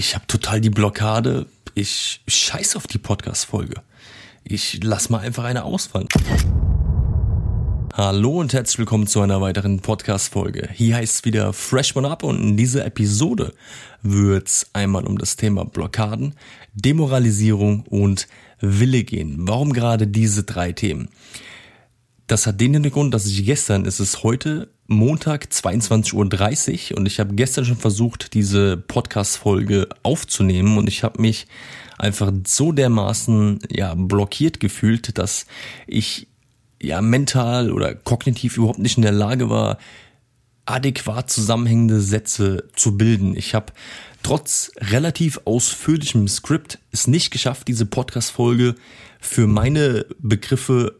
ich habe total die Blockade. Ich scheiß auf die Podcast-Folge. Ich lass mal einfach eine ausfallen. Hallo und herzlich willkommen zu einer weiteren Podcast-Folge. Hier heißt es wieder Freshman Up und in dieser Episode wird's einmal um das Thema Blockaden, Demoralisierung und Wille gehen. Warum gerade diese drei Themen? Das hat den Hintergrund, dass ich gestern, es ist heute Montag 22.30 Uhr und ich habe gestern schon versucht, diese Podcast-Folge aufzunehmen und ich habe mich einfach so dermaßen ja blockiert gefühlt, dass ich ja mental oder kognitiv überhaupt nicht in der Lage war, adäquat zusammenhängende Sätze zu bilden. Ich habe trotz relativ ausführlichem Skript es nicht geschafft, diese Podcast-Folge für meine Begriffe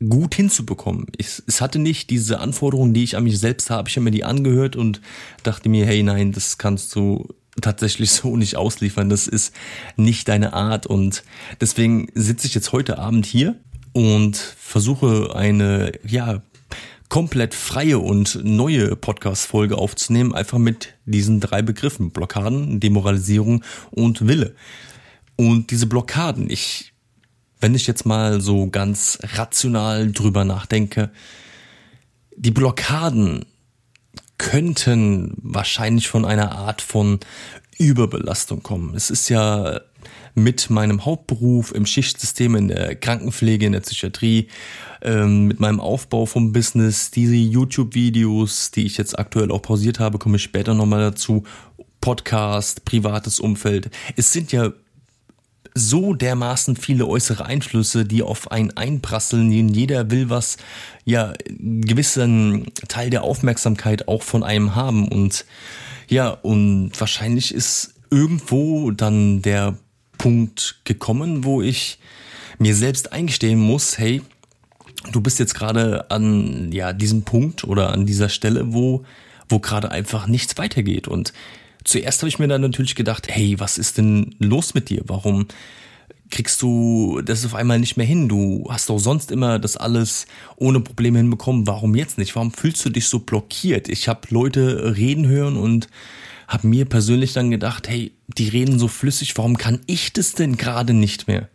gut hinzubekommen. Ich, es hatte nicht diese Anforderungen, die ich an mich selbst habe. Ich habe mir die angehört und dachte mir, hey, nein, das kannst du tatsächlich so nicht ausliefern. Das ist nicht deine Art. Und deswegen sitze ich jetzt heute Abend hier und versuche eine, ja, komplett freie und neue Podcast-Folge aufzunehmen, einfach mit diesen drei Begriffen. Blockaden, Demoralisierung und Wille. Und diese Blockaden, ich wenn ich jetzt mal so ganz rational drüber nachdenke, die Blockaden könnten wahrscheinlich von einer Art von Überbelastung kommen. Es ist ja mit meinem Hauptberuf im Schichtsystem in der Krankenpflege, in der Psychiatrie, ähm, mit meinem Aufbau vom Business, diese YouTube-Videos, die ich jetzt aktuell auch pausiert habe, komme ich später nochmal dazu, Podcast, privates Umfeld. Es sind ja so dermaßen viele äußere Einflüsse, die auf einen einprasseln. Jeder will was, ja, gewissen Teil der Aufmerksamkeit auch von einem haben. Und ja, und wahrscheinlich ist irgendwo dann der Punkt gekommen, wo ich mir selbst eingestehen muss, hey, du bist jetzt gerade an ja diesem Punkt oder an dieser Stelle, wo wo gerade einfach nichts weitergeht und zuerst habe ich mir dann natürlich gedacht, hey, was ist denn los mit dir? Warum kriegst du das auf einmal nicht mehr hin? Du hast doch sonst immer das alles ohne Probleme hinbekommen. Warum jetzt nicht? Warum fühlst du dich so blockiert? Ich habe Leute reden hören und habe mir persönlich dann gedacht, hey, die reden so flüssig, warum kann ich das denn gerade nicht mehr?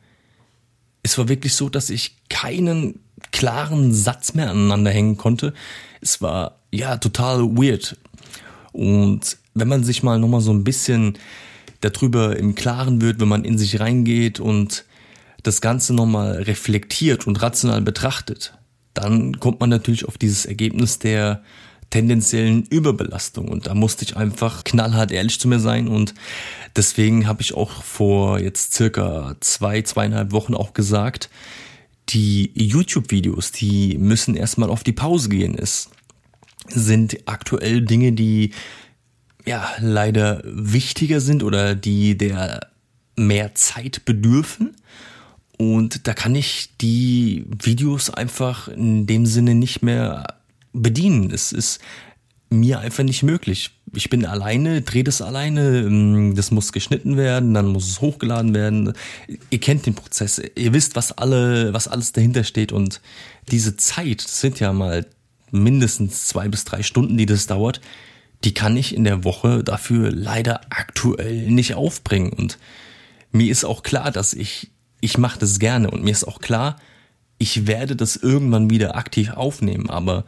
Es war wirklich so, dass ich keinen klaren Satz mehr aneinander hängen konnte. Es war ja total weird. Und wenn man sich mal nochmal so ein bisschen darüber im Klaren wird, wenn man in sich reingeht und das Ganze nochmal reflektiert und rational betrachtet, dann kommt man natürlich auf dieses Ergebnis der tendenziellen Überbelastung. Und da musste ich einfach knallhart ehrlich zu mir sein. Und deswegen habe ich auch vor jetzt circa zwei, zweieinhalb Wochen auch gesagt, die YouTube-Videos, die müssen erstmal auf die Pause gehen. Es sind aktuell Dinge, die ja leider wichtiger sind oder die der mehr Zeit bedürfen. Und da kann ich die Videos einfach in dem Sinne nicht mehr bedienen. Es ist mir einfach nicht möglich. Ich bin alleine, drehe das alleine, ähm, das muss geschnitten werden, dann muss es hochgeladen werden. Ihr kennt den Prozess, ihr wisst, was alle, was alles dahinter steht und diese Zeit, das sind ja mal mindestens zwei bis drei Stunden, die das dauert, die kann ich in der Woche dafür leider aktuell nicht aufbringen. Und mir ist auch klar, dass ich, ich mache das gerne und mir ist auch klar, ich werde das irgendwann wieder aktiv aufnehmen, aber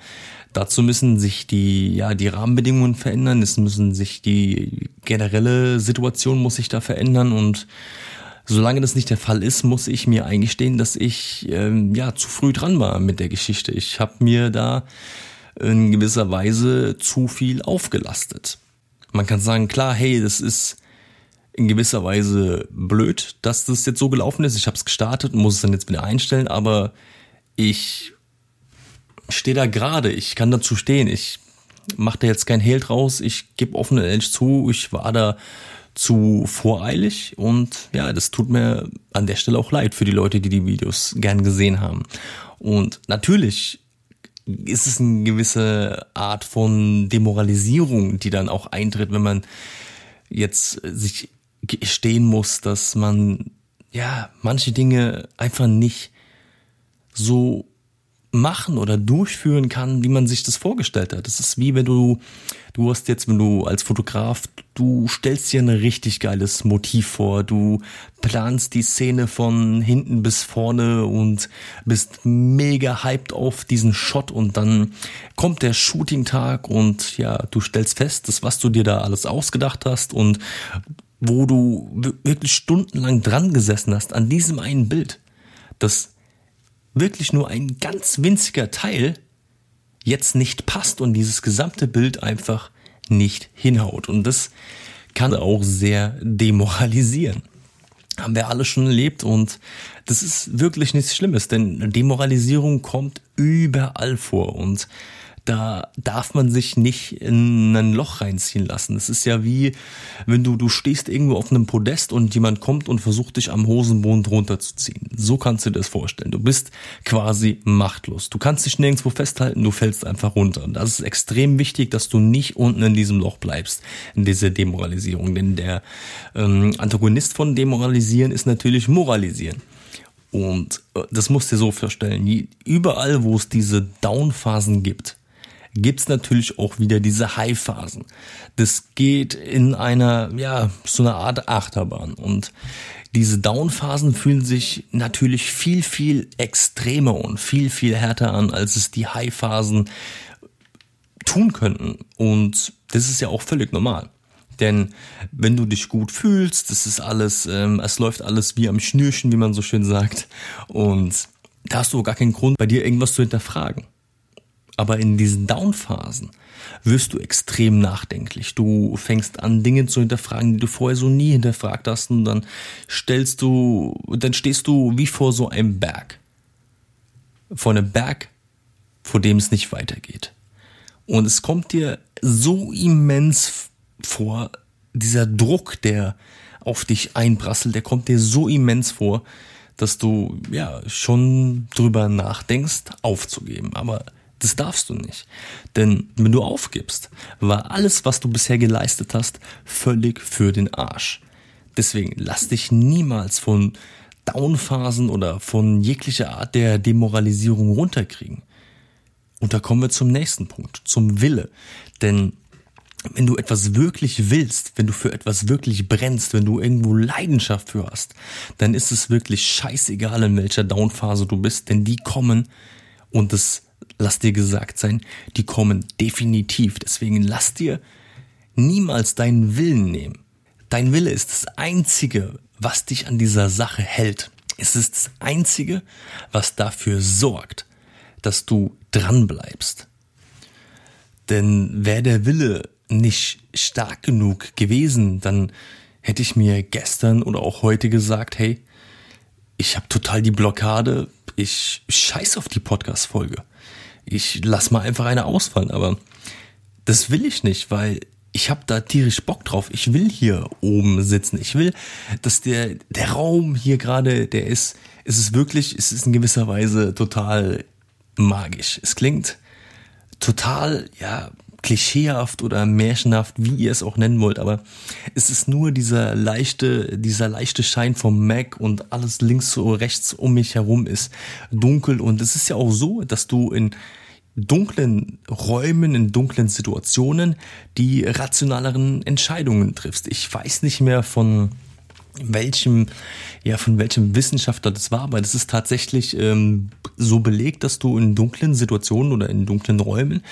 dazu müssen sich die, ja, die Rahmenbedingungen verändern, es müssen sich die generelle Situation muss sich da verändern und solange das nicht der Fall ist, muss ich mir eingestehen, dass ich ähm, ja zu früh dran war mit der Geschichte. Ich habe mir da in gewisser Weise zu viel aufgelastet. Man kann sagen, klar, hey, das ist in gewisser Weise blöd, dass das jetzt so gelaufen ist. Ich habe es gestartet und muss es dann jetzt wieder einstellen, aber ich stehe da gerade, ich kann dazu stehen. Ich mache da jetzt kein Hehl draus, ich gebe offen und ehrlich zu, ich war da zu voreilig und ja, das tut mir an der Stelle auch leid für die Leute, die die Videos gern gesehen haben. Und natürlich ist es eine gewisse Art von Demoralisierung, die dann auch eintritt, wenn man jetzt sich stehen muss, dass man ja manche Dinge einfach nicht so machen oder durchführen kann, wie man sich das vorgestellt hat. Das ist wie wenn du, du hast jetzt, wenn du als Fotograf, du stellst dir ein richtig geiles Motiv vor, du planst die Szene von hinten bis vorne und bist mega hyped auf diesen Shot und dann kommt der Shooting-Tag und ja, du stellst fest, das, was du dir da alles ausgedacht hast und wo du wirklich stundenlang dran gesessen hast an diesem einen Bild, das wirklich nur ein ganz winziger Teil jetzt nicht passt und dieses gesamte Bild einfach nicht hinhaut. Und das kann auch sehr demoralisieren. Haben wir alle schon erlebt und das ist wirklich nichts Schlimmes, denn Demoralisierung kommt überall vor und da darf man sich nicht in ein Loch reinziehen lassen. Es ist ja wie, wenn du, du stehst irgendwo auf einem Podest und jemand kommt und versucht dich am Hosenboden runterzuziehen. So kannst du dir das vorstellen. Du bist quasi machtlos. Du kannst dich nirgendwo festhalten, du fällst einfach runter. Und das ist extrem wichtig, dass du nicht unten in diesem Loch bleibst, in dieser Demoralisierung. Denn der ähm, Antagonist von Demoralisieren ist natürlich Moralisieren. Und äh, das musst du dir so vorstellen. Überall, wo es diese Down-Phasen gibt, gibt's natürlich auch wieder diese High-Phasen. Das geht in einer, ja, so einer Art Achterbahn. Und diese Down-Phasen fühlen sich natürlich viel, viel extremer und viel, viel härter an, als es die High-Phasen tun könnten. Und das ist ja auch völlig normal. Denn wenn du dich gut fühlst, das ist alles, ähm, es läuft alles wie am Schnürchen, wie man so schön sagt. Und da hast du gar keinen Grund, bei dir irgendwas zu hinterfragen. Aber in diesen Down-Phasen wirst du extrem nachdenklich. Du fängst an, Dinge zu hinterfragen, die du vorher so nie hinterfragt hast, und dann stellst du, dann stehst du wie vor so einem Berg. Vor einem Berg, vor dem es nicht weitergeht. Und es kommt dir so immens vor, dieser Druck, der auf dich einprasselt, der kommt dir so immens vor, dass du ja schon drüber nachdenkst, aufzugeben. Aber das darfst du nicht. Denn wenn du aufgibst, war alles, was du bisher geleistet hast, völlig für den Arsch. Deswegen lass dich niemals von Downphasen oder von jeglicher Art der Demoralisierung runterkriegen. Und da kommen wir zum nächsten Punkt, zum Wille. Denn wenn du etwas wirklich willst, wenn du für etwas wirklich brennst, wenn du irgendwo Leidenschaft für hast, dann ist es wirklich scheißegal, in welcher Downphase du bist, denn die kommen und es lass dir gesagt sein, die kommen definitiv. Deswegen lass dir niemals deinen Willen nehmen. Dein Wille ist das Einzige, was dich an dieser Sache hält. Es ist das Einzige, was dafür sorgt, dass du dran bleibst. Denn wäre der Wille nicht stark genug gewesen, dann hätte ich mir gestern oder auch heute gesagt, hey, ich habe total die Blockade, ich scheiß auf die Podcast-Folge ich lass mal einfach eine ausfallen, aber das will ich nicht, weil ich habe da tierisch Bock drauf. Ich will hier oben sitzen. Ich will, dass der der Raum hier gerade, der ist, es ist wirklich, es ist in gewisser Weise total magisch. Es klingt total, ja, klischeehaft oder märchenhaft, wie ihr es auch nennen wollt, aber es ist nur dieser leichte, dieser leichte Schein vom Mac und alles links und rechts um mich herum ist dunkel und es ist ja auch so, dass du in dunklen Räumen, in dunklen Situationen die rationaleren Entscheidungen triffst. Ich weiß nicht mehr von welchem, ja, von welchem Wissenschaftler das war, aber das ist tatsächlich ähm, so belegt, dass du in dunklen Situationen oder in dunklen Räumen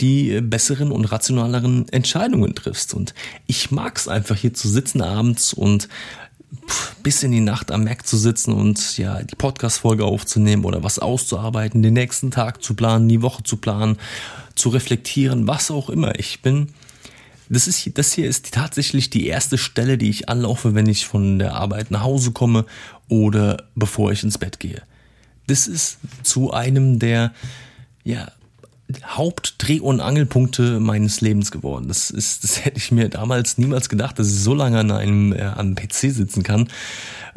die besseren und rationaleren Entscheidungen triffst. Und ich mag es einfach hier zu sitzen abends und bis in die Nacht am Mac zu sitzen und ja, die Podcast-Folge aufzunehmen oder was auszuarbeiten, den nächsten Tag zu planen, die Woche zu planen, zu reflektieren, was auch immer. Ich bin, das ist, das hier ist tatsächlich die erste Stelle, die ich anlaufe, wenn ich von der Arbeit nach Hause komme oder bevor ich ins Bett gehe. Das ist zu einem der, ja, Hauptdreh- und Angelpunkte meines Lebens geworden. Das ist, das hätte ich mir damals niemals gedacht, dass ich so lange an einem äh, am PC sitzen kann.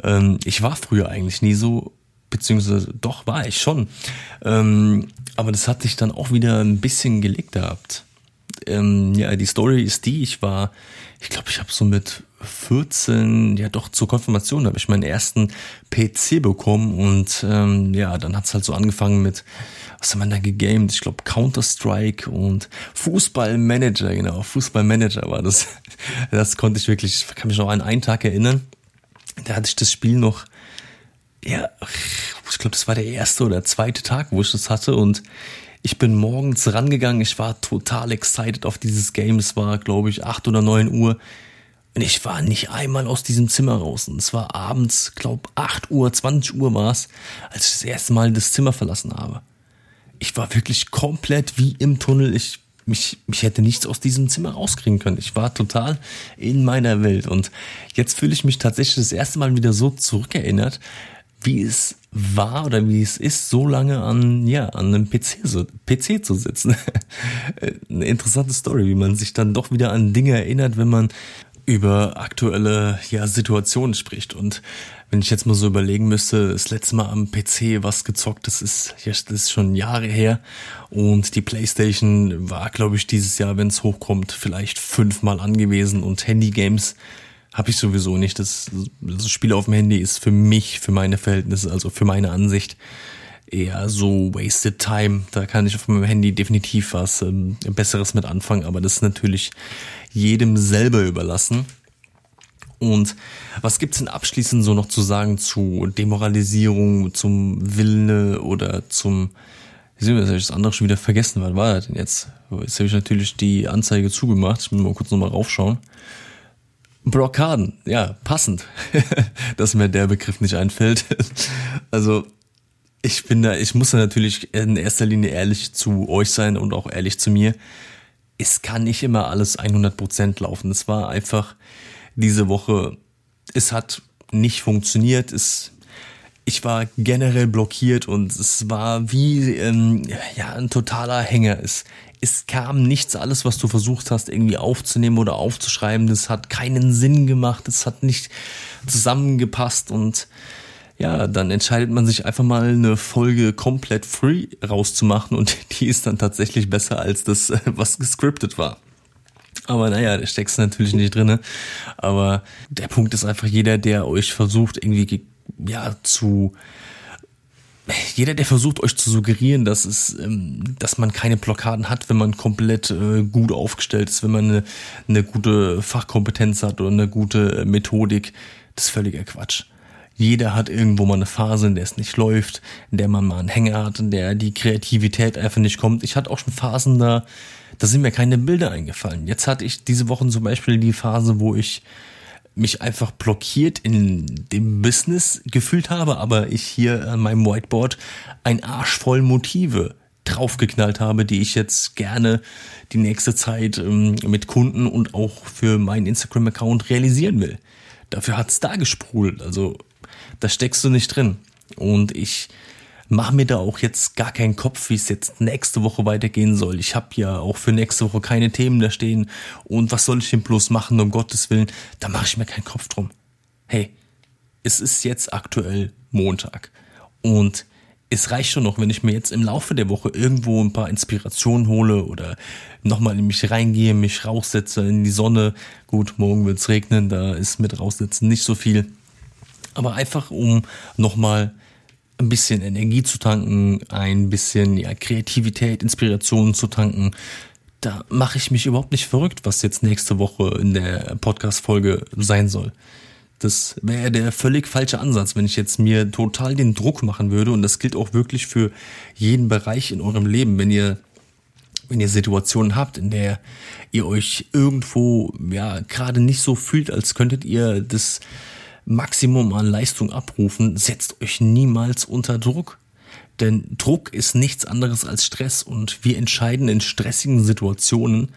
Ähm, ich war früher eigentlich nie so, beziehungsweise doch war ich schon. Ähm, aber das hat sich dann auch wieder ein bisschen gelegt gehabt. Ähm, ja, die Story ist die, ich war, ich glaube, ich habe so mit 14, ja doch zur Konfirmation habe ich meinen ersten PC bekommen und ähm, ja, dann hat's halt so angefangen mit, was haben wir da gegamed? Ich glaube Counter-Strike und Fußballmanager, genau, Fußballmanager war das. Das konnte ich wirklich, ich kann mich noch an einen Tag erinnern. Da hatte ich das Spiel noch, ja, ich glaube, das war der erste oder zweite Tag, wo ich das hatte und ich bin morgens rangegangen, ich war total excited auf dieses Game. Es war, glaube ich, acht oder neun Uhr. Und ich war nicht einmal aus diesem Zimmer raus. Und es war abends, glaub, 8 Uhr, 20 Uhr war es, als ich das erste Mal das Zimmer verlassen habe. Ich war wirklich komplett wie im Tunnel. Ich, mich, mich hätte nichts aus diesem Zimmer rauskriegen können. Ich war total in meiner Welt. Und jetzt fühle ich mich tatsächlich das erste Mal wieder so zurückerinnert, wie es war oder wie es ist, so lange an, ja, an einem PC, so, PC zu sitzen. Eine interessante Story, wie man sich dann doch wieder an Dinge erinnert, wenn man über aktuelle ja, Situationen spricht. Und wenn ich jetzt mal so überlegen müsste, das letzte Mal am PC was gezockt, das ist, das ist schon Jahre her. Und die PlayStation war, glaube ich, dieses Jahr, wenn es hochkommt, vielleicht fünfmal angewiesen. Und Handygames habe ich sowieso nicht. Das, das Spiel auf dem Handy ist für mich, für meine Verhältnisse, also für meine Ansicht, eher so wasted time. Da kann ich auf meinem Handy definitiv was ähm, Besseres mit anfangen, aber das ist natürlich jedem selber überlassen. Und was gibt's denn abschließend so noch zu sagen zu Demoralisierung, zum Wille oder zum wie sehen wir, habe ich das andere schon wieder vergessen. Was war das denn jetzt? Jetzt habe ich natürlich die Anzeige zugemacht. Ich muss mal kurz nochmal raufschauen. Blockaden, ja, passend, dass mir der Begriff nicht einfällt. Also ich bin da, ich muss da natürlich in erster Linie ehrlich zu euch sein und auch ehrlich zu mir. Es kann nicht immer alles 100% laufen. Es war einfach diese Woche, es hat nicht funktioniert. Es, ich war generell blockiert und es war wie ähm, ja ein totaler Hänger. Es, es kam nichts, alles, was du versucht hast, irgendwie aufzunehmen oder aufzuschreiben, das hat keinen Sinn gemacht, es hat nicht zusammengepasst und ja, dann entscheidet man sich einfach mal eine Folge komplett free rauszumachen und die ist dann tatsächlich besser als das, was gescriptet war. Aber naja, da steckst du natürlich nicht drinne. Aber der Punkt ist einfach, jeder, der euch versucht, irgendwie ja zu jeder, der versucht, euch zu suggerieren, dass es, ähm, dass man keine Blockaden hat, wenn man komplett äh, gut aufgestellt ist, wenn man eine, eine gute Fachkompetenz hat oder eine gute Methodik, das ist völliger Quatsch. Jeder hat irgendwo mal eine Phase, in der es nicht läuft, in der man mal einen Hänger hat, in der die Kreativität einfach nicht kommt. Ich hatte auch schon Phasen da, da sind mir keine Bilder eingefallen. Jetzt hatte ich diese Wochen zum Beispiel die Phase, wo ich mich einfach blockiert in dem Business gefühlt habe, aber ich hier an meinem Whiteboard ein Arsch voll Motive draufgeknallt habe, die ich jetzt gerne die nächste Zeit ähm, mit Kunden und auch für meinen Instagram-Account realisieren will. Dafür hat's da gesprudelt, also da steckst du nicht drin. Und ich mach mir da auch jetzt gar keinen Kopf, wie es jetzt nächste Woche weitergehen soll. Ich habe ja auch für nächste Woche keine Themen da stehen. Und was soll ich denn bloß machen, um Gottes Willen? Da mache ich mir keinen Kopf drum. Hey, es ist jetzt aktuell Montag. Und es reicht schon noch, wenn ich mir jetzt im Laufe der Woche irgendwo ein paar Inspirationen hole oder nochmal in mich reingehe, mich raussetze in die Sonne. Gut, morgen wird's regnen, da ist mit raussitzen nicht so viel. Aber einfach um nochmal ein bisschen Energie zu tanken, ein bisschen ja, Kreativität, Inspiration zu tanken. Da mache ich mich überhaupt nicht verrückt, was jetzt nächste Woche in der Podcast-Folge sein soll. Das wäre der völlig falsche Ansatz, wenn ich jetzt mir total den Druck machen würde. Und das gilt auch wirklich für jeden Bereich in eurem Leben. Wenn ihr, wenn ihr Situationen habt, in der ihr euch irgendwo, ja, gerade nicht so fühlt, als könntet ihr das Maximum an Leistung abrufen, setzt euch niemals unter Druck. Denn Druck ist nichts anderes als Stress und wir entscheiden in stressigen Situationen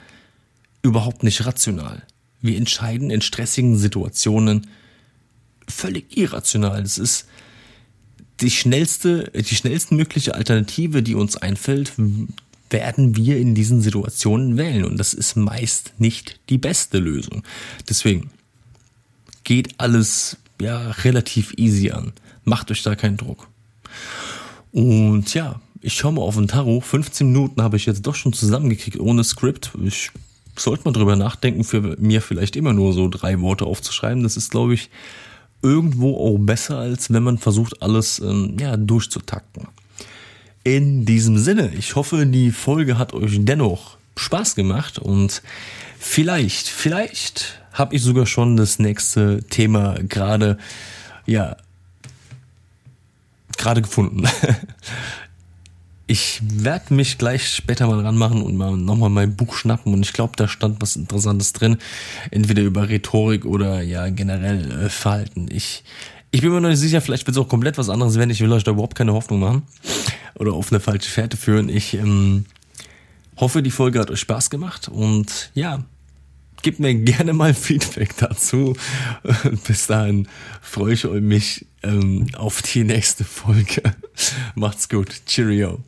überhaupt nicht rational. Wir entscheiden in stressigen Situationen völlig irrational. Das ist die schnellste, die schnellstmögliche Alternative, die uns einfällt, werden wir in diesen Situationen wählen. Und das ist meist nicht die beste Lösung. Deswegen geht alles ja relativ easy an. Macht euch da keinen Druck. Und ja, ich schaue mal auf den Tarot. 15 Minuten habe ich jetzt doch schon zusammengekriegt ohne Skript. Ich sollte man drüber nachdenken, für mir vielleicht immer nur so drei Worte aufzuschreiben. Das ist, glaube ich, irgendwo auch besser, als wenn man versucht, alles ähm, ja, durchzutakten. In diesem Sinne, ich hoffe, die Folge hat euch dennoch Spaß gemacht und vielleicht, vielleicht habe ich sogar schon das nächste Thema gerade, ja, gerade gefunden. Ich werde mich gleich später mal ranmachen und mal nochmal mein Buch schnappen und ich glaube, da stand was Interessantes drin. Entweder über Rhetorik oder ja generell äh, Verhalten. Ich, ich bin mir noch nicht sicher, vielleicht wird es auch komplett was anderes werden. Ich will euch da überhaupt keine Hoffnung machen oder auf eine falsche Fährte führen. Ich ähm, hoffe, die Folge hat euch Spaß gemacht und ja, gebt mir gerne mal Feedback dazu. Bis dahin freue ich mich ähm, auf die nächste Folge. Macht's gut. Cheerio.